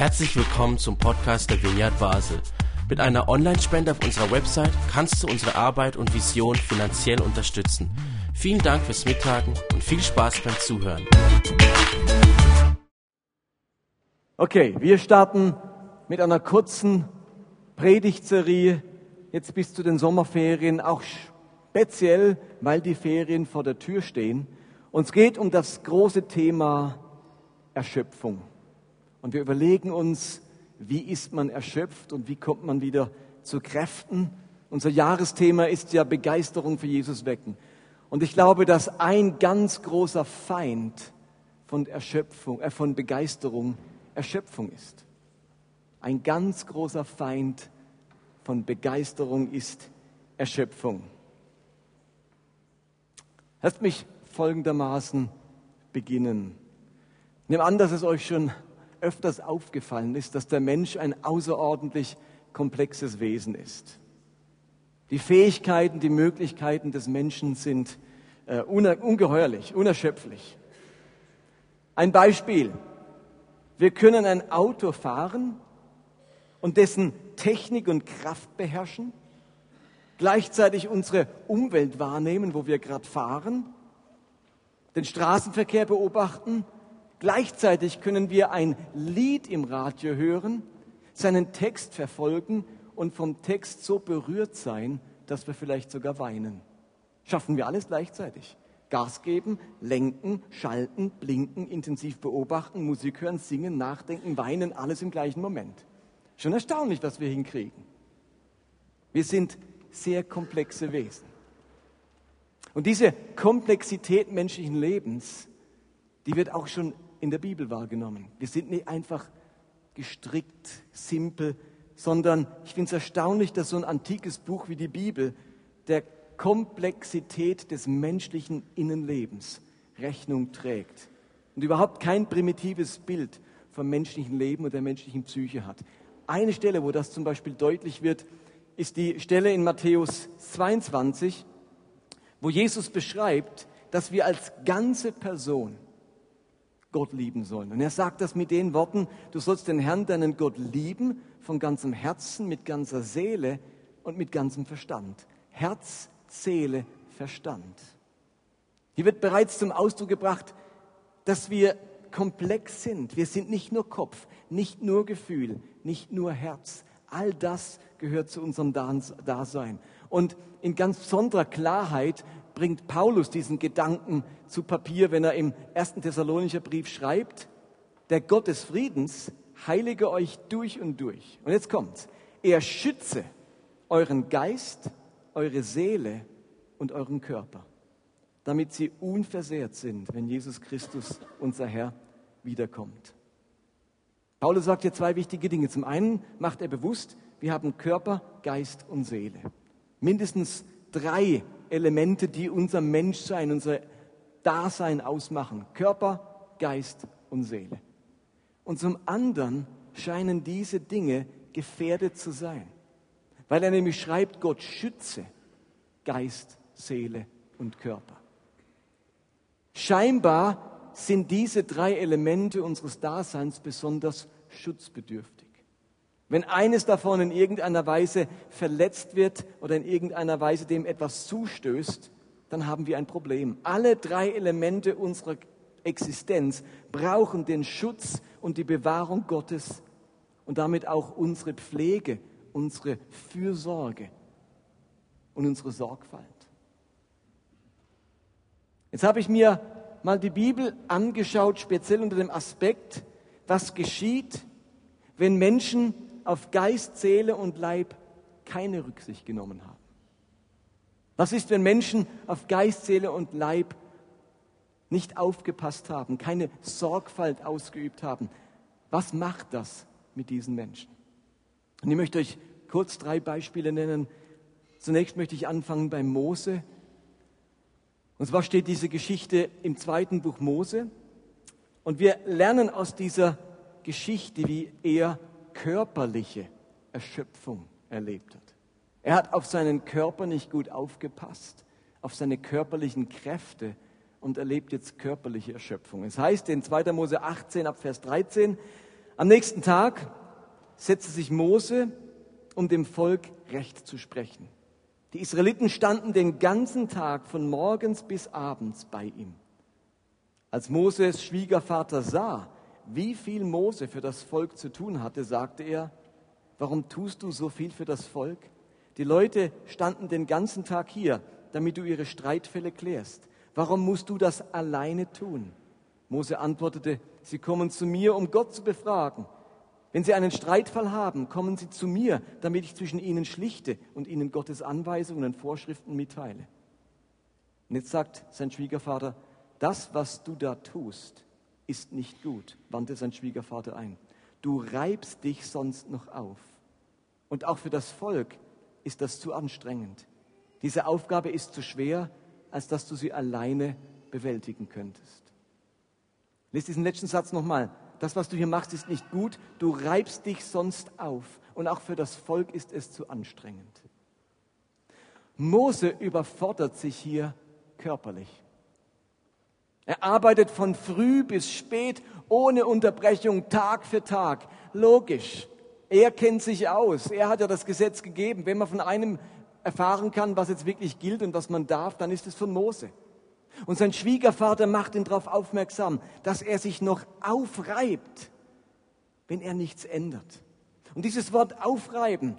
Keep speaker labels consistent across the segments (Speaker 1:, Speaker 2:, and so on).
Speaker 1: Herzlich willkommen zum Podcast der Vineyard Basel. Mit einer Online-Spende auf unserer Website kannst du unsere Arbeit und Vision finanziell unterstützen. Vielen Dank fürs Mittagen und viel Spaß beim Zuhören.
Speaker 2: Okay, wir starten mit einer kurzen Predigtserie jetzt bis zu den Sommerferien, auch speziell, weil die Ferien vor der Tür stehen. Uns geht um das große Thema Erschöpfung. Und wir überlegen uns, wie ist man erschöpft und wie kommt man wieder zu Kräften. Unser Jahresthema ist ja Begeisterung für Jesus wecken. Und ich glaube, dass ein ganz großer Feind von Erschöpfung, äh, von Begeisterung Erschöpfung ist. Ein ganz großer Feind von Begeisterung ist Erschöpfung. Lasst mich folgendermaßen beginnen. Nehme an, dass es euch schon öfters aufgefallen ist, dass der Mensch ein außerordentlich komplexes Wesen ist. Die Fähigkeiten, die Möglichkeiten des Menschen sind äh, ungeheuerlich, unerschöpflich. Ein Beispiel. Wir können ein Auto fahren und dessen Technik und Kraft beherrschen, gleichzeitig unsere Umwelt wahrnehmen, wo wir gerade fahren, den Straßenverkehr beobachten Gleichzeitig können wir ein Lied im Radio hören, seinen Text verfolgen und vom Text so berührt sein, dass wir vielleicht sogar weinen. Schaffen wir alles gleichzeitig. Gas geben, lenken, schalten, blinken, intensiv beobachten, Musik hören, singen, nachdenken, weinen, alles im gleichen Moment. Schon erstaunlich, was wir hinkriegen. Wir sind sehr komplexe Wesen. Und diese Komplexität menschlichen Lebens, die wird auch schon in der Bibel wahrgenommen. Wir sind nicht einfach gestrickt, simpel, sondern ich finde es erstaunlich, dass so ein antikes Buch wie die Bibel der Komplexität des menschlichen Innenlebens Rechnung trägt und überhaupt kein primitives Bild vom menschlichen Leben und der menschlichen Psyche hat. Eine Stelle, wo das zum Beispiel deutlich wird, ist die Stelle in Matthäus 22, wo Jesus beschreibt, dass wir als ganze Person Gott lieben sollen. Und er sagt das mit den Worten, du sollst den Herrn, deinen Gott lieben, von ganzem Herzen, mit ganzer Seele und mit ganzem Verstand. Herz, Seele, Verstand. Hier wird bereits zum Ausdruck gebracht, dass wir komplex sind. Wir sind nicht nur Kopf, nicht nur Gefühl, nicht nur Herz. All das gehört zu unserem Dasein. Und in ganz besonderer Klarheit bringt Paulus diesen Gedanken zu Papier, wenn er im ersten Thessalonicher Brief schreibt, der Gott des Friedens heilige euch durch und durch. Und jetzt kommt's. Er schütze euren Geist, eure Seele und euren Körper, damit sie unversehrt sind, wenn Jesus Christus, unser Herr, wiederkommt. Paulus sagt hier zwei wichtige Dinge. Zum einen macht er bewusst, wir haben Körper, Geist und Seele. Mindestens drei Elemente, die unser Menschsein, unser Dasein ausmachen. Körper, Geist und Seele. Und zum anderen scheinen diese Dinge gefährdet zu sein, weil er nämlich schreibt, Gott schütze Geist, Seele und Körper. Scheinbar sind diese drei Elemente unseres Daseins besonders schutzbedürftig. Wenn eines davon in irgendeiner Weise verletzt wird oder in irgendeiner Weise dem etwas zustößt, dann haben wir ein Problem. Alle drei Elemente unserer Existenz brauchen den Schutz und die Bewahrung Gottes und damit auch unsere Pflege, unsere Fürsorge und unsere Sorgfalt. Jetzt habe ich mir mal die Bibel angeschaut, speziell unter dem Aspekt, was geschieht, wenn Menschen auf Geist, Seele und Leib keine Rücksicht genommen haben? Was ist, wenn Menschen auf Geist, Seele und Leib nicht aufgepasst haben, keine Sorgfalt ausgeübt haben? Was macht das mit diesen Menschen? Und ich möchte euch kurz drei Beispiele nennen. Zunächst möchte ich anfangen bei Mose. Und zwar steht diese Geschichte im zweiten Buch Mose. Und wir lernen aus dieser Geschichte, wie er körperliche Erschöpfung erlebt hat. Er hat auf seinen Körper nicht gut aufgepasst, auf seine körperlichen Kräfte und erlebt jetzt körperliche Erschöpfung. Es heißt in 2. Mose 18 ab Vers 13, Am nächsten Tag setzte sich Mose, um dem Volk Recht zu sprechen. Die Israeliten standen den ganzen Tag von morgens bis abends bei ihm. Als Moses Schwiegervater sah, wie viel Mose für das Volk zu tun hatte, sagte er, warum tust du so viel für das Volk? Die Leute standen den ganzen Tag hier, damit du ihre Streitfälle klärst. Warum musst du das alleine tun? Mose antwortete, sie kommen zu mir, um Gott zu befragen. Wenn sie einen Streitfall haben, kommen sie zu mir, damit ich zwischen ihnen schlichte und ihnen Gottes Anweisungen und Vorschriften mitteile. Und jetzt sagt sein Schwiegervater, das, was du da tust, ist nicht gut, wandte sein Schwiegervater ein. Du reibst dich sonst noch auf. Und auch für das Volk ist das zu anstrengend. Diese Aufgabe ist zu schwer, als dass du sie alleine bewältigen könntest. Lies diesen letzten Satz nochmal. Das, was du hier machst, ist nicht gut. Du reibst dich sonst auf. Und auch für das Volk ist es zu anstrengend. Mose überfordert sich hier körperlich. Er arbeitet von früh bis spät ohne Unterbrechung, Tag für Tag. Logisch. Er kennt sich aus. Er hat ja das Gesetz gegeben. Wenn man von einem erfahren kann, was jetzt wirklich gilt und was man darf, dann ist es von Mose. Und sein Schwiegervater macht ihn darauf aufmerksam, dass er sich noch aufreibt, wenn er nichts ändert. Und dieses Wort aufreiben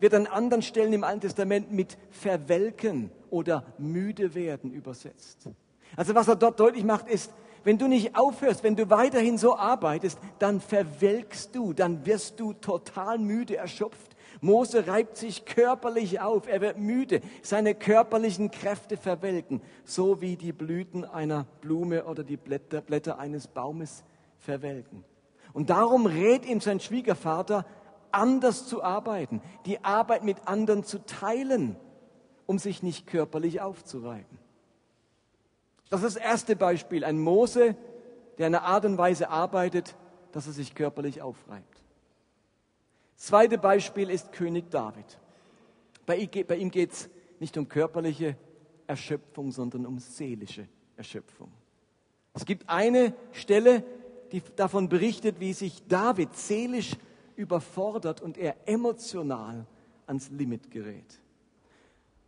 Speaker 2: wird an anderen Stellen im Alten Testament mit verwelken oder müde werden übersetzt. Also was er dort deutlich macht, ist, wenn du nicht aufhörst, wenn du weiterhin so arbeitest, dann verwelkst du, dann wirst du total müde, erschöpft. Mose reibt sich körperlich auf, er wird müde, seine körperlichen Kräfte verwelken, so wie die Blüten einer Blume oder die Blätter, Blätter eines Baumes verwelken. Und darum rät ihm sein Schwiegervater, anders zu arbeiten, die Arbeit mit anderen zu teilen, um sich nicht körperlich aufzureiben. Das ist das erste Beispiel, ein Mose, der in einer Art und Weise arbeitet, dass er sich körperlich aufreibt. Zweite Beispiel ist König David. Bei ihm geht es nicht um körperliche Erschöpfung, sondern um seelische Erschöpfung. Es gibt eine Stelle, die davon berichtet, wie sich David seelisch überfordert und er emotional ans Limit gerät.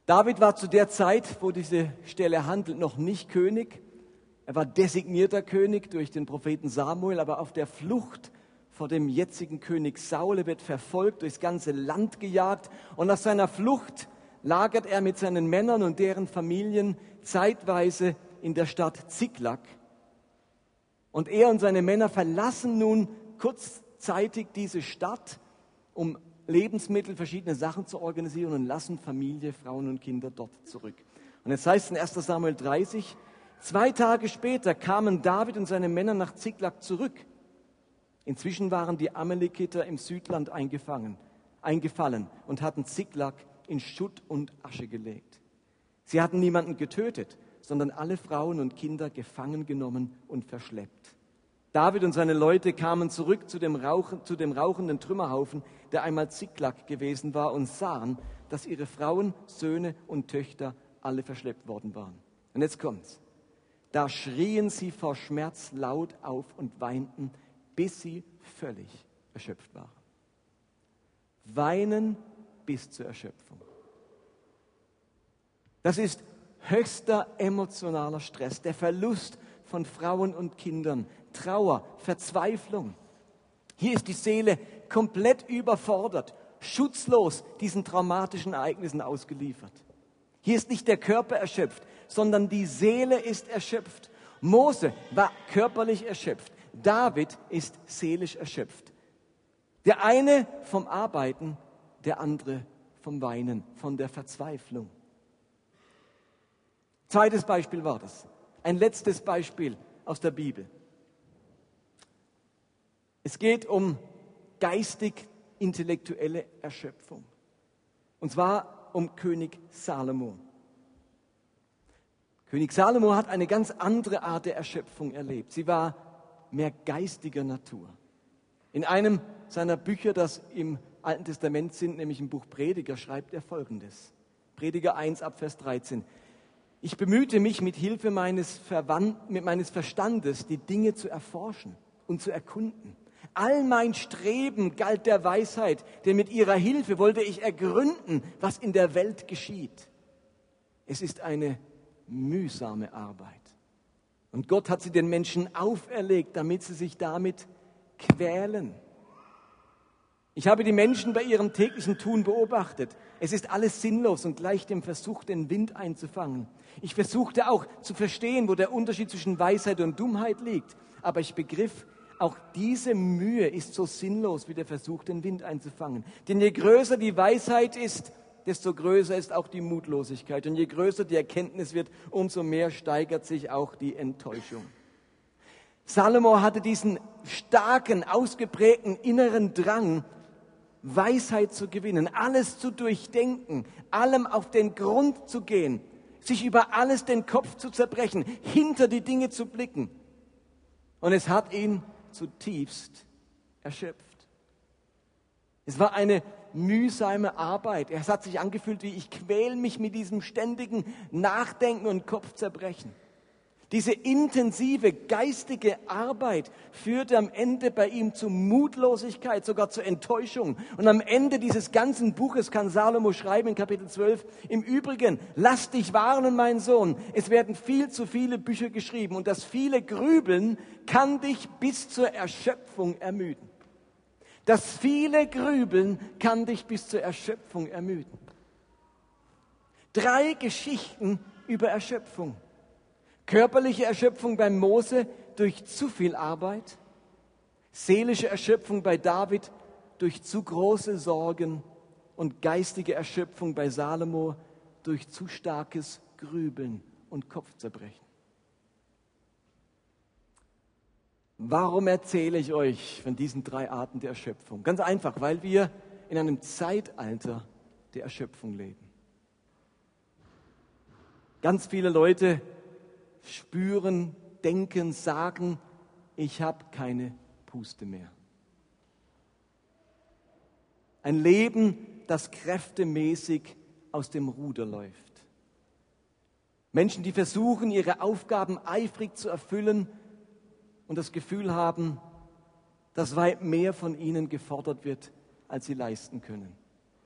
Speaker 2: David war zu der Zeit, wo diese Stelle handelt, noch nicht König. Er war designierter König durch den Propheten Samuel, aber auf der Flucht vor dem jetzigen König Saul. Wird verfolgt, durchs ganze Land gejagt und nach seiner Flucht lagert er mit seinen Männern und deren Familien zeitweise in der Stadt Ziklag. Und er und seine Männer verlassen nun kurzzeitig diese Stadt, um Lebensmittel, verschiedene Sachen zu organisieren und lassen Familie, Frauen und Kinder dort zurück. Und jetzt heißt es in 1 Samuel 30, zwei Tage später kamen David und seine Männer nach Ziklag zurück. Inzwischen waren die Amalekiter im Südland eingefangen, eingefallen und hatten Ziklag in Schutt und Asche gelegt. Sie hatten niemanden getötet, sondern alle Frauen und Kinder gefangen genommen und verschleppt. David und seine Leute kamen zurück zu dem, Rauchen, zu dem rauchenden Trümmerhaufen, der einmal Ziklag gewesen war, und sahen, dass ihre Frauen, Söhne und Töchter alle verschleppt worden waren. Und jetzt kommt's. Da schrien sie vor Schmerz laut auf und weinten, bis sie völlig erschöpft waren. Weinen bis zur Erschöpfung. Das ist höchster emotionaler Stress, der Verlust von Frauen und Kindern, Trauer, Verzweiflung. Hier ist die Seele komplett überfordert, schutzlos diesen traumatischen Ereignissen ausgeliefert. Hier ist nicht der Körper erschöpft, sondern die Seele ist erschöpft. Mose war körperlich erschöpft. David ist seelisch erschöpft. Der eine vom Arbeiten, der andere vom Weinen, von der Verzweiflung. Zweites Beispiel war das. Ein letztes Beispiel aus der Bibel. Es geht um geistig-intellektuelle Erschöpfung. Und zwar um König Salomo. König Salomo hat eine ganz andere Art der Erschöpfung erlebt. Sie war mehr geistiger Natur. In einem seiner Bücher, das im Alten Testament sind, nämlich im Buch Prediger, schreibt er folgendes. Prediger 1 ab Vers 13. Ich bemühte mich mit Hilfe meines, Verwand, meines Verstandes, die Dinge zu erforschen und zu erkunden. All mein Streben galt der Weisheit, denn mit ihrer Hilfe wollte ich ergründen, was in der Welt geschieht. Es ist eine mühsame Arbeit. Und Gott hat sie den Menschen auferlegt, damit sie sich damit quälen. Ich habe die Menschen bei ihrem täglichen Tun beobachtet. Es ist alles sinnlos und gleich dem Versuch, den Wind einzufangen. Ich versuchte auch zu verstehen, wo der Unterschied zwischen Weisheit und Dummheit liegt. Aber ich begriff, auch diese Mühe ist so sinnlos wie der Versuch, den Wind einzufangen. Denn je größer die Weisheit ist, desto größer ist auch die Mutlosigkeit. Und je größer die Erkenntnis wird, umso mehr steigert sich auch die Enttäuschung. Salomo hatte diesen starken, ausgeprägten inneren Drang, Weisheit zu gewinnen, alles zu durchdenken, allem auf den Grund zu gehen, sich über alles den Kopf zu zerbrechen, hinter die Dinge zu blicken. Und es hat ihn zutiefst erschöpft. Es war eine mühsame Arbeit. Es hat sich angefühlt wie ich quäl mich mit diesem ständigen Nachdenken und Kopfzerbrechen. Diese intensive geistige Arbeit führte am Ende bei ihm zu Mutlosigkeit, sogar zu Enttäuschung. Und am Ende dieses ganzen Buches kann Salomo schreiben in Kapitel 12, im Übrigen, lass dich warnen, mein Sohn, es werden viel zu viele Bücher geschrieben und das viele Grübeln kann dich bis zur Erschöpfung ermüden. Das viele Grübeln kann dich bis zur Erschöpfung ermüden. Drei Geschichten über Erschöpfung. Körperliche Erschöpfung bei Mose durch zu viel Arbeit, seelische Erschöpfung bei David durch zu große Sorgen und geistige Erschöpfung bei Salomo durch zu starkes Grübeln und Kopfzerbrechen. Warum erzähle ich euch von diesen drei Arten der Erschöpfung? Ganz einfach, weil wir in einem Zeitalter der Erschöpfung leben. Ganz viele Leute spüren, denken, sagen, ich habe keine Puste mehr. Ein Leben, das kräftemäßig aus dem Ruder läuft. Menschen, die versuchen, ihre Aufgaben eifrig zu erfüllen und das Gefühl haben, dass weit mehr von ihnen gefordert wird, als sie leisten können.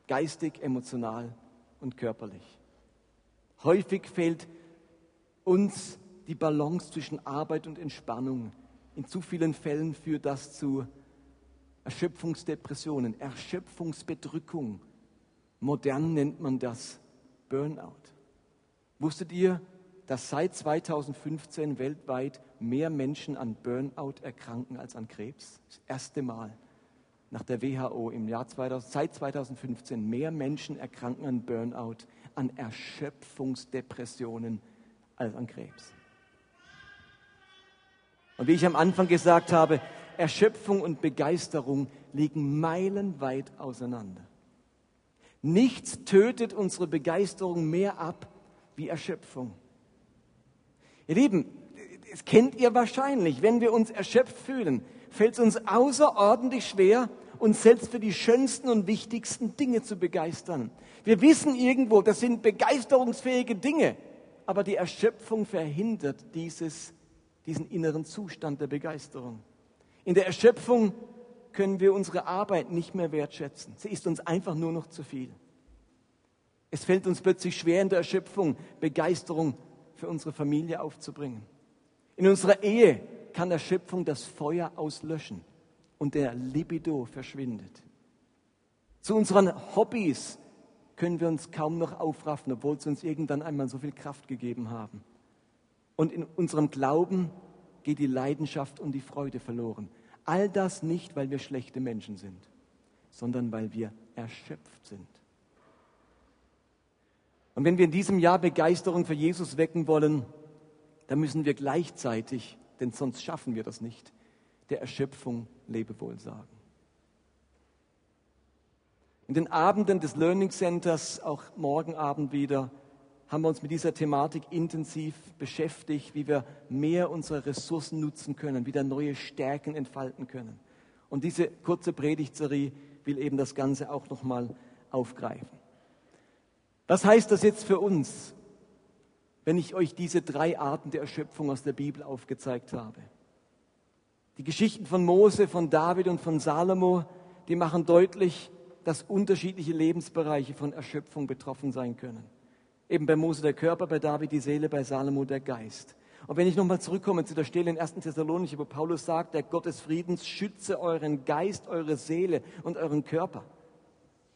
Speaker 2: Geistig, emotional und körperlich. Häufig fehlt uns die Balance zwischen Arbeit und Entspannung. In zu vielen Fällen führt das zu Erschöpfungsdepressionen, Erschöpfungsbedrückung. Modern nennt man das Burnout. Wusstet ihr, dass seit 2015 weltweit mehr Menschen an Burnout erkranken als an Krebs? Das erste Mal nach der WHO im Jahr 2000, seit 2015 mehr Menschen erkranken an Burnout, an Erschöpfungsdepressionen als an Krebs. Und wie ich am Anfang gesagt habe, Erschöpfung und Begeisterung liegen meilenweit auseinander. Nichts tötet unsere Begeisterung mehr ab wie Erschöpfung. Ihr Lieben, das kennt ihr wahrscheinlich. Wenn wir uns erschöpft fühlen, fällt es uns außerordentlich schwer, uns selbst für die schönsten und wichtigsten Dinge zu begeistern. Wir wissen irgendwo, das sind begeisterungsfähige Dinge, aber die Erschöpfung verhindert dieses diesen inneren Zustand der Begeisterung. In der Erschöpfung können wir unsere Arbeit nicht mehr wertschätzen. Sie ist uns einfach nur noch zu viel. Es fällt uns plötzlich schwer in der Erschöpfung, Begeisterung für unsere Familie aufzubringen. In unserer Ehe kann Erschöpfung das Feuer auslöschen und der Libido verschwindet. Zu unseren Hobbys können wir uns kaum noch aufraffen, obwohl sie uns irgendwann einmal so viel Kraft gegeben haben. Und in unserem Glauben geht die Leidenschaft und die Freude verloren. All das nicht, weil wir schlechte Menschen sind, sondern weil wir erschöpft sind. Und wenn wir in diesem Jahr Begeisterung für Jesus wecken wollen, dann müssen wir gleichzeitig, denn sonst schaffen wir das nicht, der Erschöpfung Lebewohl sagen. In den Abenden des Learning Centers, auch morgen Abend wieder, haben wir uns mit dieser Thematik intensiv beschäftigt, wie wir mehr unsere Ressourcen nutzen können, wieder neue Stärken entfalten können. Und diese kurze Predigtserie will eben das Ganze auch nochmal aufgreifen. Was heißt das jetzt für uns, wenn ich euch diese drei Arten der Erschöpfung aus der Bibel aufgezeigt habe? Die Geschichten von Mose, von David und von Salomo, die machen deutlich, dass unterschiedliche Lebensbereiche von Erschöpfung betroffen sein können. Eben bei Mose der Körper, bei David die Seele, bei Salomo der Geist. Und wenn ich nochmal zurückkomme zu der Stelle in 1. Thessalonicher, wo Paulus sagt, der Gott des Friedens schütze euren Geist, eure Seele und euren Körper,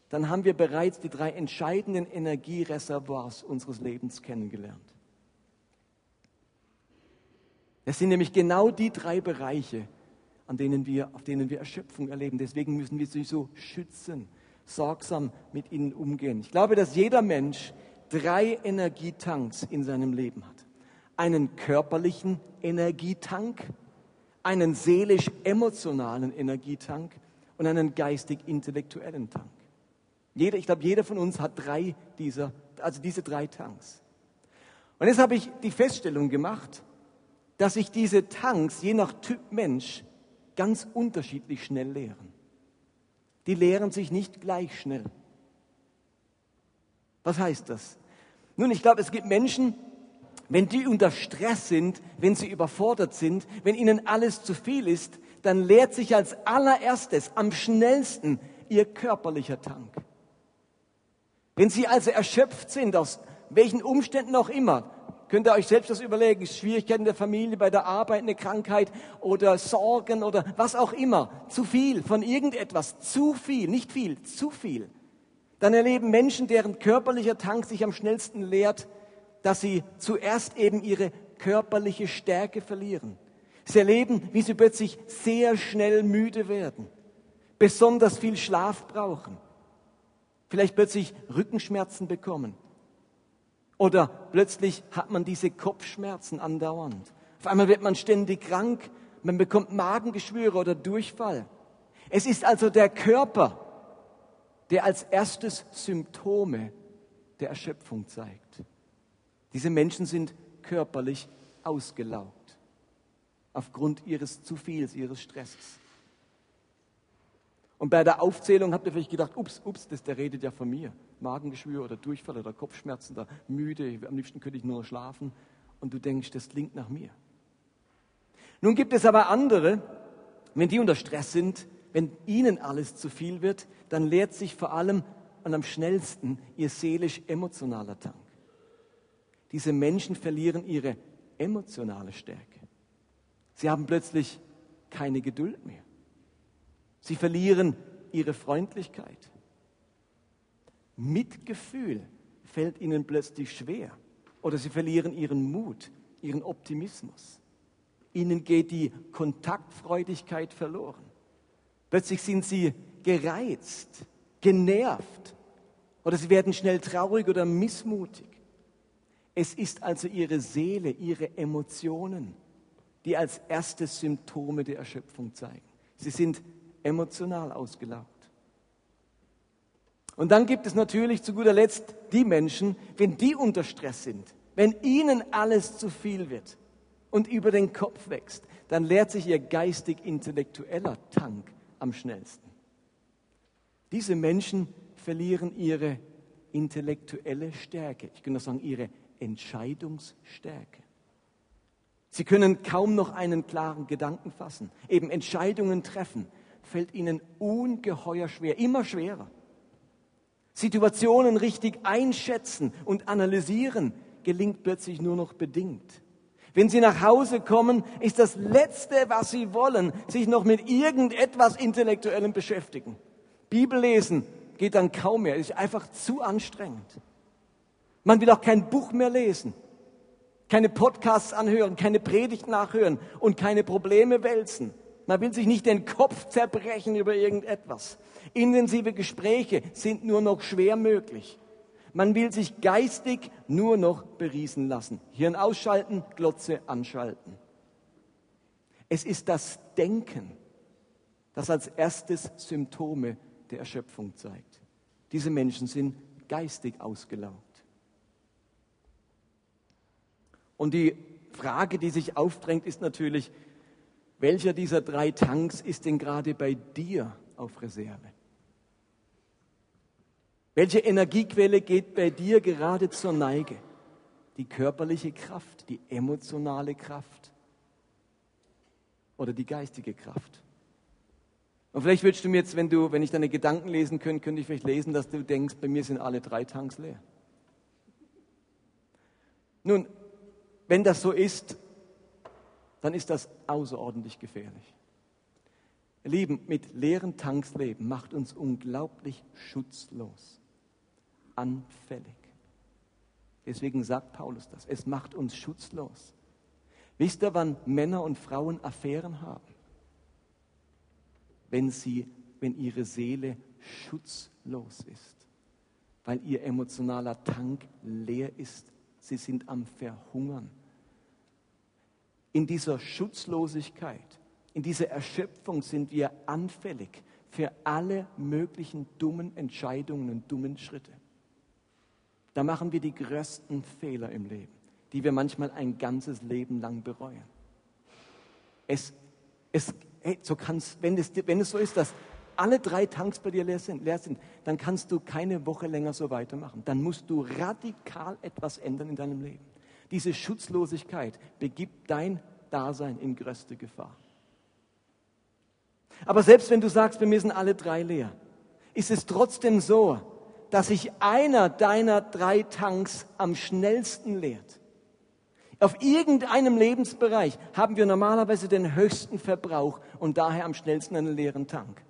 Speaker 2: dann haben wir bereits die drei entscheidenden Energiereservoirs unseres Lebens kennengelernt. Es sind nämlich genau die drei Bereiche, an denen wir, auf denen wir Erschöpfung erleben. Deswegen müssen wir sie so schützen, sorgsam mit ihnen umgehen. Ich glaube, dass jeder Mensch drei Energietanks in seinem Leben hat. Einen körperlichen Energietank, einen seelisch-emotionalen Energietank und einen geistig-intellektuellen Tank. Jeder, ich glaube, jeder von uns hat drei dieser, also diese drei Tanks. Und jetzt habe ich die Feststellung gemacht, dass sich diese Tanks je nach Typ Mensch ganz unterschiedlich schnell leeren. Die leeren sich nicht gleich schnell. Was heißt das? Nun, ich glaube, es gibt Menschen, wenn die unter Stress sind, wenn sie überfordert sind, wenn ihnen alles zu viel ist, dann leert sich als allererstes am schnellsten ihr körperlicher Tank. Wenn Sie also erschöpft sind, aus welchen Umständen auch immer, könnt ihr euch selbst das überlegen, Schwierigkeiten der Familie, bei der Arbeit, eine Krankheit oder Sorgen oder was auch immer, zu viel von irgendetwas, zu viel, nicht viel, zu viel. Dann erleben Menschen, deren körperlicher Tank sich am schnellsten leert, dass sie zuerst eben ihre körperliche Stärke verlieren. Sie erleben, wie sie plötzlich sehr schnell müde werden, besonders viel Schlaf brauchen vielleicht plötzlich Rückenschmerzen bekommen. Oder plötzlich hat man diese Kopfschmerzen andauernd. Auf einmal wird man ständig krank, man bekommt Magengeschwüre oder Durchfall. Es ist also der Körper, der als erstes Symptome der Erschöpfung zeigt. Diese Menschen sind körperlich ausgelaugt aufgrund ihres zu viels, ihres Stresses. Und bei der Aufzählung habt ihr vielleicht gedacht, ups, ups, das, der redet ja von mir. Magengeschwür oder Durchfall oder Kopfschmerzen oder müde, am liebsten könnte ich nur noch schlafen. Und du denkst, das klingt nach mir. Nun gibt es aber andere, wenn die unter Stress sind, wenn ihnen alles zu viel wird, dann leert sich vor allem und am schnellsten ihr seelisch-emotionaler Tank. Diese Menschen verlieren ihre emotionale Stärke. Sie haben plötzlich keine Geduld mehr. Sie verlieren ihre Freundlichkeit. Mitgefühl fällt ihnen plötzlich schwer. Oder sie verlieren ihren Mut, ihren Optimismus. Ihnen geht die Kontaktfreudigkeit verloren. Plötzlich sind sie gereizt, genervt oder sie werden schnell traurig oder missmutig. Es ist also ihre Seele, ihre Emotionen, die als erste Symptome der Erschöpfung zeigen. Sie sind emotional ausgelaugt. Und dann gibt es natürlich zu guter Letzt die Menschen, wenn die unter Stress sind, wenn ihnen alles zu viel wird und über den Kopf wächst, dann leert sich ihr geistig-intellektueller Tank am schnellsten. Diese Menschen verlieren ihre intellektuelle Stärke, ich könnte sagen ihre Entscheidungsstärke. Sie können kaum noch einen klaren Gedanken fassen, eben Entscheidungen treffen, fällt ihnen ungeheuer schwer, immer schwerer. Situationen richtig einschätzen und analysieren gelingt plötzlich nur noch bedingt. Wenn sie nach Hause kommen, ist das Letzte, was sie wollen, sich noch mit irgendetwas Intellektuellem beschäftigen. Bibel lesen geht dann kaum mehr, ist einfach zu anstrengend. Man will auch kein Buch mehr lesen, keine Podcasts anhören, keine Predigt nachhören und keine Probleme wälzen. Man will sich nicht den Kopf zerbrechen über irgendetwas. Intensive Gespräche sind nur noch schwer möglich. Man will sich geistig nur noch beriesen lassen. Hirn ausschalten, Glotze anschalten. Es ist das Denken, das als erstes Symptome der Erschöpfung zeigt. Diese Menschen sind geistig ausgelaugt. Und die Frage, die sich aufdrängt, ist natürlich, welcher dieser drei Tanks ist denn gerade bei dir auf Reserve? Welche Energiequelle geht bei dir gerade zur Neige? Die körperliche Kraft, die emotionale Kraft oder die geistige Kraft? Und vielleicht würdest du mir jetzt, wenn du, wenn ich deine Gedanken lesen könnte, könnte ich vielleicht lesen, dass du denkst, bei mir sind alle drei Tanks leer. Nun, wenn das so ist, dann ist das außerordentlich gefährlich. Lieben, mit leeren Tanks leben macht uns unglaublich schutzlos, anfällig. Deswegen sagt Paulus das. Es macht uns schutzlos. Wisst ihr, wann Männer und Frauen Affären haben? Wenn sie, wenn ihre Seele schutzlos ist, weil ihr emotionaler Tank leer ist. Sie sind am Verhungern. In dieser Schutzlosigkeit in dieser Erschöpfung sind wir anfällig für alle möglichen dummen Entscheidungen und dummen Schritte. Da machen wir die größten Fehler im Leben, die wir manchmal ein ganzes Leben lang bereuen. Es, es, hey, so kann's, wenn, es, wenn es so ist, dass alle drei Tanks bei dir leer sind, leer sind, dann kannst du keine Woche länger so weitermachen. Dann musst du radikal etwas ändern in deinem Leben. Diese Schutzlosigkeit begibt dein Dasein in größte Gefahr. Aber selbst wenn du sagst, mir sind alle drei leer, ist es trotzdem so, dass sich einer deiner drei Tanks am schnellsten leert. Auf irgendeinem Lebensbereich haben wir normalerweise den höchsten Verbrauch und daher am schnellsten einen leeren Tank.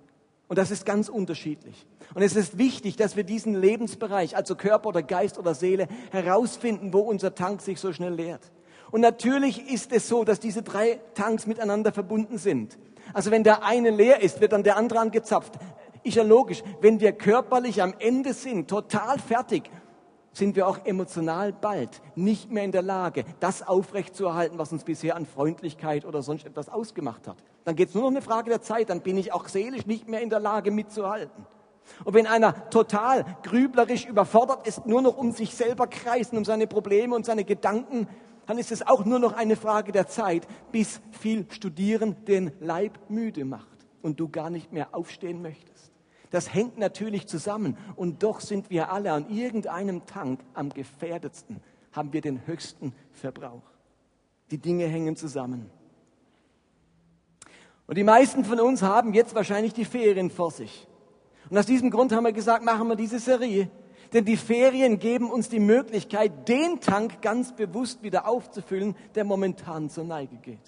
Speaker 2: Und das ist ganz unterschiedlich. Und es ist wichtig, dass wir diesen Lebensbereich, also Körper oder Geist oder Seele, herausfinden, wo unser Tank sich so schnell leert. Und natürlich ist es so, dass diese drei Tanks miteinander verbunden sind. Also wenn der eine leer ist, wird dann der andere angezapft. Ist ja logisch. Wenn wir körperlich am Ende sind, total fertig, sind wir auch emotional bald nicht mehr in der Lage, das aufrechtzuerhalten, was uns bisher an Freundlichkeit oder sonst etwas ausgemacht hat. Dann geht es nur noch eine Frage der Zeit, dann bin ich auch seelisch nicht mehr in der Lage mitzuhalten. Und wenn einer total grüblerisch überfordert ist, nur noch um sich selber kreisen, um seine Probleme und seine Gedanken dann ist es auch nur noch eine Frage der Zeit, bis viel Studieren den Leib müde macht und du gar nicht mehr aufstehen möchtest. Das hängt natürlich zusammen und doch sind wir alle an irgendeinem Tank am gefährdetsten, haben wir den höchsten Verbrauch. Die Dinge hängen zusammen. Und die meisten von uns haben jetzt wahrscheinlich die Ferien vor sich. Und aus diesem Grund haben wir gesagt, machen wir diese Serie denn die Ferien geben uns die Möglichkeit, den Tank ganz bewusst wieder aufzufüllen, der momentan zur Neige geht.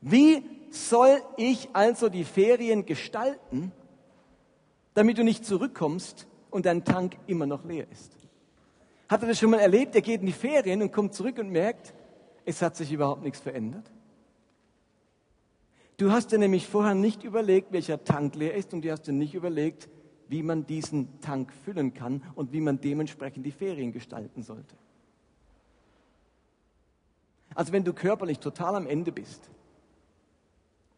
Speaker 2: Wie soll ich also die Ferien gestalten, damit du nicht zurückkommst und dein Tank immer noch leer ist? Habt ihr das schon mal erlebt? Er geht in die Ferien und kommt zurück und merkt, es hat sich überhaupt nichts verändert. Du hast dir nämlich vorher nicht überlegt, welcher Tank leer ist und du hast dir nicht überlegt, wie man diesen Tank füllen kann und wie man dementsprechend die Ferien gestalten sollte. Also wenn du körperlich total am Ende bist,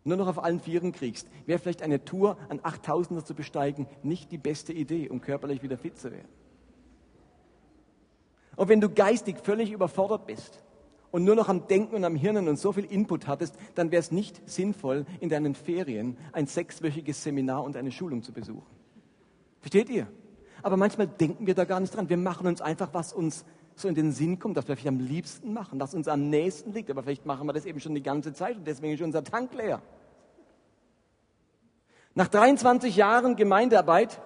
Speaker 2: nur noch auf allen Vieren kriegst, wäre vielleicht eine Tour an 8000er zu besteigen nicht die beste Idee, um körperlich wieder fit zu werden. Und wenn du geistig völlig überfordert bist und nur noch am Denken und am Hirnen und so viel Input hattest, dann wäre es nicht sinnvoll, in deinen Ferien ein sechswöchiges Seminar und eine Schulung zu besuchen. Versteht ihr? Aber manchmal denken wir da gar nicht dran. Wir machen uns einfach, was uns so in den Sinn kommt, was wir vielleicht am liebsten machen, was uns am nächsten liegt. Aber vielleicht machen wir das eben schon die ganze Zeit und deswegen ist unser Tank leer. Nach 23 Jahren Gemeindearbeit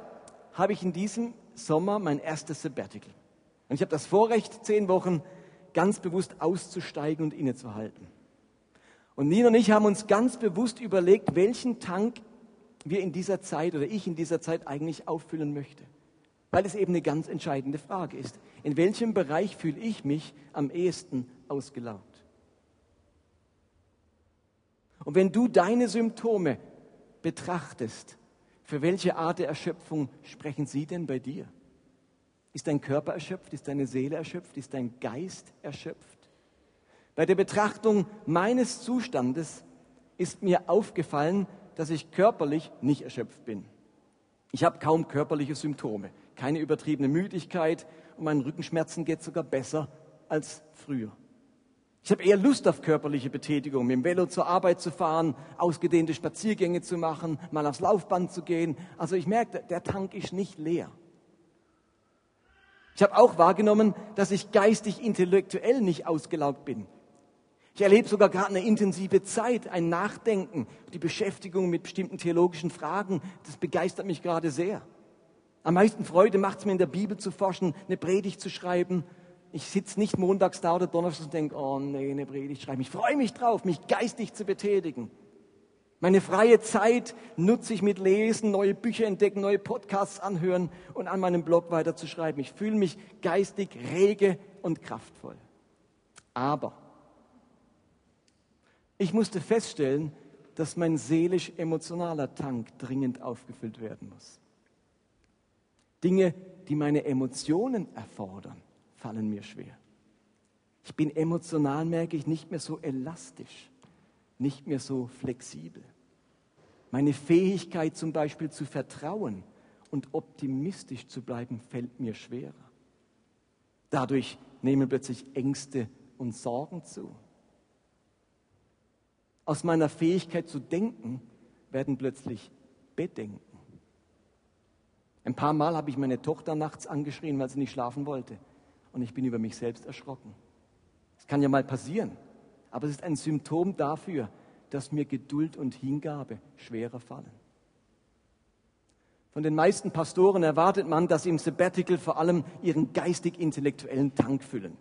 Speaker 2: habe ich in diesem Sommer mein erstes Sabbatical. Und ich habe das Vorrecht, zehn Wochen ganz bewusst auszusteigen und innezuhalten. Und Nina und ich haben uns ganz bewusst überlegt, welchen Tank wir in dieser Zeit oder ich in dieser Zeit eigentlich auffüllen möchte. Weil es eben eine ganz entscheidende Frage ist. In welchem Bereich fühle ich mich am ehesten ausgelaugt? Und wenn du deine Symptome betrachtest, für welche Art der Erschöpfung sprechen sie denn bei dir? Ist dein Körper erschöpft? Ist deine Seele erschöpft? Ist dein Geist erschöpft? Bei der Betrachtung meines Zustandes ist mir aufgefallen, dass ich körperlich nicht erschöpft bin. Ich habe kaum körperliche Symptome, keine übertriebene Müdigkeit und meinen Rückenschmerzen geht sogar besser als früher. Ich habe eher Lust auf körperliche Betätigung, mit dem Velo zur Arbeit zu fahren, ausgedehnte Spaziergänge zu machen, mal aufs Laufband zu gehen. Also ich merke, der Tank ist nicht leer. Ich habe auch wahrgenommen, dass ich geistig, intellektuell nicht ausgelaugt bin. Ich erlebe sogar gerade eine intensive Zeit, ein Nachdenken, die Beschäftigung mit bestimmten theologischen Fragen. Das begeistert mich gerade sehr. Am meisten Freude macht es mir in der Bibel zu forschen, eine Predigt zu schreiben. Ich sitze nicht montags da oder donnerstags und denke, oh nee, eine Predigt schreiben. Ich freue mich drauf, mich geistig zu betätigen. Meine freie Zeit nutze ich mit Lesen, neue Bücher entdecken, neue Podcasts anhören und an meinem Blog weiterzuschreiben. Ich fühle mich geistig rege und kraftvoll. Aber ich musste feststellen, dass mein seelisch-emotionaler Tank dringend aufgefüllt werden muss. Dinge, die meine Emotionen erfordern, fallen mir schwer. Ich bin emotional, merke ich, nicht mehr so elastisch, nicht mehr so flexibel. Meine Fähigkeit zum Beispiel zu vertrauen und optimistisch zu bleiben, fällt mir schwerer. Dadurch nehmen plötzlich Ängste und Sorgen zu. Aus meiner Fähigkeit zu denken werden plötzlich Bedenken. Ein paar Mal habe ich meine Tochter nachts angeschrien, weil sie nicht schlafen wollte. Und ich bin über mich selbst erschrocken. Das kann ja mal passieren. Aber es ist ein Symptom dafür, dass mir Geduld und Hingabe schwerer fallen. Von den meisten Pastoren erwartet man, dass sie im Sabbatical vor allem ihren geistig-intellektuellen Tank füllen.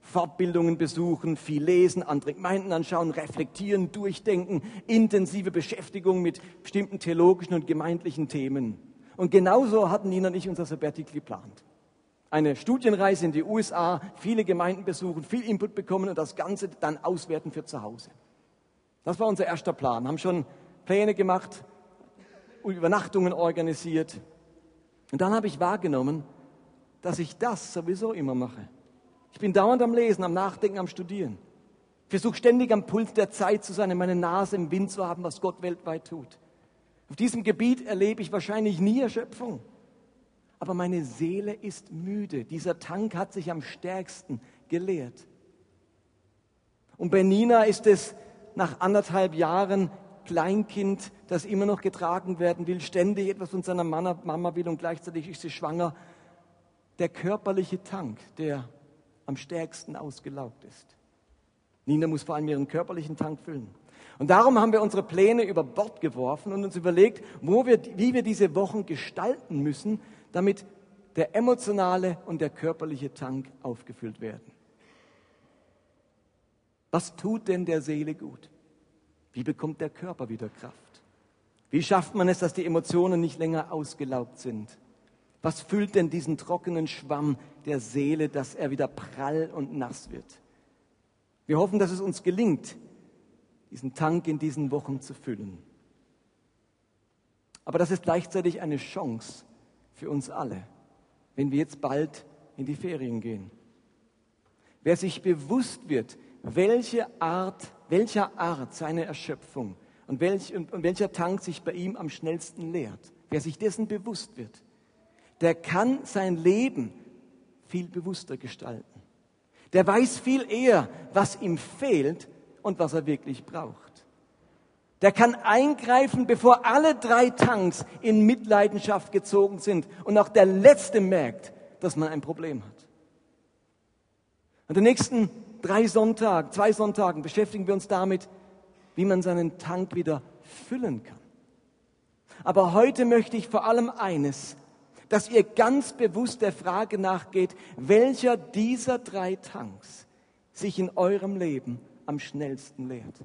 Speaker 2: Fortbildungen besuchen, viel lesen, andere Gemeinden anschauen, reflektieren, durchdenken, intensive Beschäftigung mit bestimmten theologischen und gemeindlichen Themen. Und genauso hatten Nina und ich unser Sabbatical geplant. Eine Studienreise in die USA, viele Gemeinden besuchen, viel Input bekommen und das Ganze dann auswerten für zu Hause. Das war unser erster Plan. Haben schon Pläne gemacht, Übernachtungen organisiert. Und dann habe ich wahrgenommen, dass ich das sowieso immer mache. Ich bin dauernd am Lesen, am Nachdenken, am Studieren. Versuche ständig am Puls der Zeit zu sein, meine Nase im Wind zu haben, was Gott weltweit tut. Auf diesem Gebiet erlebe ich wahrscheinlich nie Erschöpfung. Aber meine Seele ist müde. Dieser Tank hat sich am stärksten geleert. Und bei Nina ist es nach anderthalb Jahren Kleinkind, das immer noch getragen werden will, ständig etwas von seiner Mama will und gleichzeitig ist sie schwanger. Der körperliche Tank, der am stärksten ausgelaugt ist. Nina muss vor allem ihren körperlichen Tank füllen. Und darum haben wir unsere Pläne über Bord geworfen und uns überlegt, wir, wie wir diese Wochen gestalten müssen, damit der emotionale und der körperliche Tank aufgefüllt werden. Was tut denn der Seele gut? Wie bekommt der Körper wieder Kraft? Wie schafft man es, dass die Emotionen nicht länger ausgelaugt sind? Was füllt denn diesen trockenen Schwamm der Seele, dass er wieder prall und nass wird? Wir hoffen, dass es uns gelingt, diesen Tank in diesen Wochen zu füllen. Aber das ist gleichzeitig eine Chance für uns alle, wenn wir jetzt bald in die Ferien gehen. Wer sich bewusst wird, welche Art, welcher Art seine Erschöpfung und, welch, und, und welcher Tank sich bei ihm am schnellsten leert, wer sich dessen bewusst wird, der kann sein Leben viel bewusster gestalten. Der weiß viel eher, was ihm fehlt und was er wirklich braucht. Der kann eingreifen, bevor alle drei Tanks in Mitleidenschaft gezogen sind und auch der Letzte merkt, dass man ein Problem hat. An den nächsten drei Sonntagen, zwei Sonntagen beschäftigen wir uns damit, wie man seinen Tank wieder füllen kann. Aber heute möchte ich vor allem eines, dass ihr ganz bewusst der Frage nachgeht, welcher dieser drei Tanks sich in eurem Leben am schnellsten leert?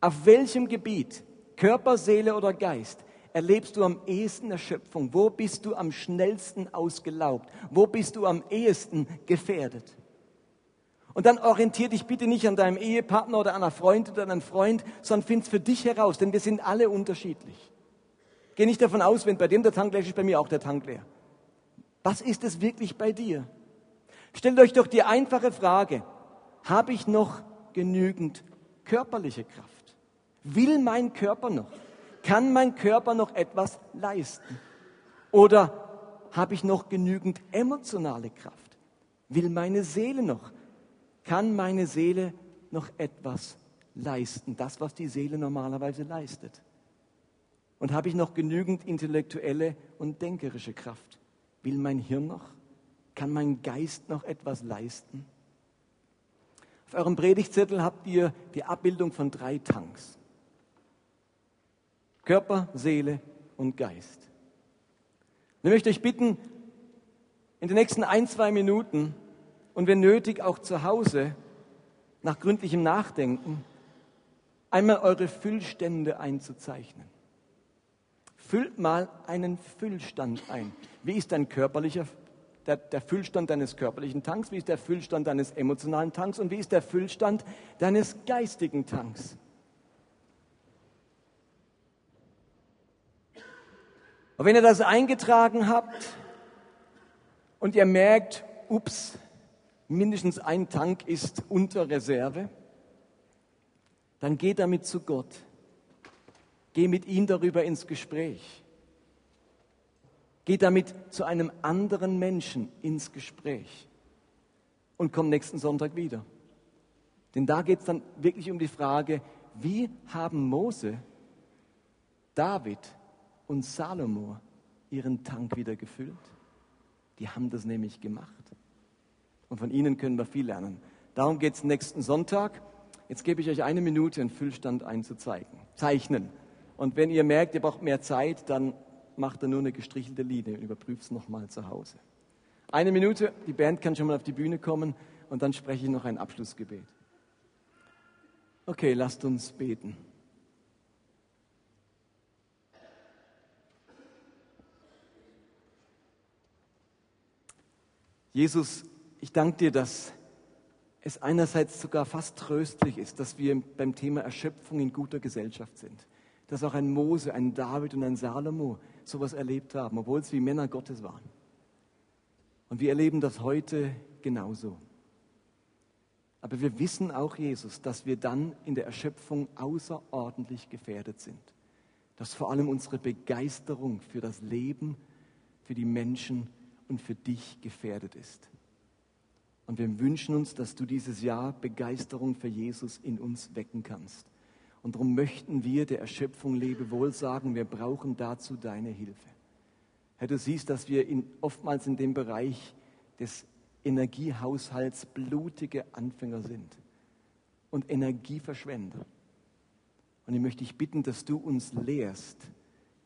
Speaker 2: Auf welchem Gebiet, Körper, Seele oder Geist, erlebst du am ehesten Erschöpfung? Wo bist du am schnellsten ausgelaugt? Wo bist du am ehesten gefährdet? Und dann orientier dich bitte nicht an deinem Ehepartner oder an einer Freundin oder einem Freund, sondern find's für dich heraus, denn wir sind alle unterschiedlich. Geh nicht davon aus, wenn bei dem der Tank leer ist, ist bei mir auch der Tank leer. Was ist es wirklich bei dir? Stellt euch doch die einfache Frage, habe ich noch genügend körperliche Kraft? Will mein Körper noch? Kann mein Körper noch etwas leisten? Oder habe ich noch genügend emotionale Kraft? Will meine Seele noch? Kann meine Seele noch etwas leisten? Das, was die Seele normalerweise leistet. Und habe ich noch genügend intellektuelle und denkerische Kraft? Will mein Hirn noch? Kann mein Geist noch etwas leisten? Auf eurem Predigtzettel habt ihr die Abbildung von drei Tanks. Körper, Seele und Geist. Und ich möchte euch bitten, in den nächsten ein, zwei Minuten und wenn nötig auch zu Hause, nach gründlichem Nachdenken, einmal eure Füllstände einzuzeichnen. Füllt mal einen Füllstand ein. Wie ist dein körperlicher der, der Füllstand deines körperlichen Tanks, wie ist der Füllstand deines emotionalen Tanks und wie ist der Füllstand deines geistigen Tanks. Und wenn ihr das eingetragen habt und ihr merkt, ups, mindestens ein Tank ist unter Reserve, dann geh damit zu Gott. Geh mit ihm darüber ins Gespräch. Geh damit zu einem anderen Menschen ins Gespräch und komm nächsten Sonntag wieder. Denn da geht es dann wirklich um die Frage, wie haben Mose, David und Salomo ihren Tank wieder gefüllt? Die haben das nämlich gemacht. Und von ihnen können wir viel lernen. Darum geht es nächsten Sonntag. Jetzt gebe ich euch eine Minute, einen Füllstand einzuzeigen, zeichnen. Und wenn ihr merkt, ihr braucht mehr Zeit, dann macht er nur eine gestrichelte Linie und überprüft es nochmal zu Hause. Eine Minute, die Band kann schon mal auf die Bühne kommen und dann spreche ich noch ein Abschlussgebet. Okay, lasst uns beten. Jesus, ich danke dir, dass es einerseits sogar fast tröstlich ist, dass wir beim Thema Erschöpfung in guter Gesellschaft sind. Dass auch ein Mose, ein David und ein Salomo sowas erlebt haben, obwohl es wie Männer Gottes waren. Und wir erleben das heute genauso. Aber wir wissen auch, Jesus, dass wir dann in der Erschöpfung außerordentlich gefährdet sind. Dass vor allem unsere Begeisterung für das Leben, für die Menschen und für dich gefährdet ist. Und wir wünschen uns, dass du dieses Jahr Begeisterung für Jesus in uns wecken kannst. Und darum möchten wir der Erschöpfung Lebewohl sagen, wir brauchen dazu deine Hilfe. Herr, du siehst, dass wir in, oftmals in dem Bereich des Energiehaushalts blutige Anfänger sind und Energieverschwender. Und ich möchte dich bitten, dass du uns lehrst,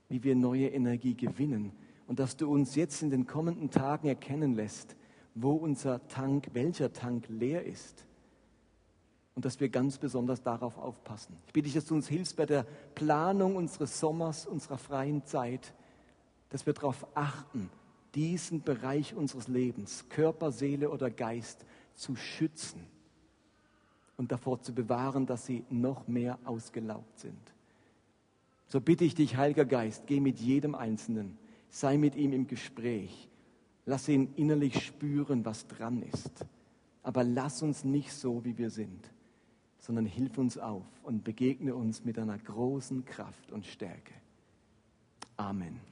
Speaker 2: wie wir neue Energie gewinnen und dass du uns jetzt in den kommenden Tagen erkennen lässt, wo unser Tank, welcher Tank leer ist und dass wir ganz besonders darauf aufpassen. Ich bitte dich, dass du uns hilfst bei der Planung unseres Sommers, unserer freien Zeit, dass wir darauf achten, diesen Bereich unseres Lebens, Körper, Seele oder Geist, zu schützen und davor zu bewahren, dass sie noch mehr ausgelaugt sind. So bitte ich dich, Heiliger Geist, geh mit jedem Einzelnen, sei mit ihm im Gespräch, lass ihn innerlich spüren, was dran ist. Aber lass uns nicht so, wie wir sind sondern hilf uns auf und begegne uns mit einer großen Kraft und Stärke. Amen.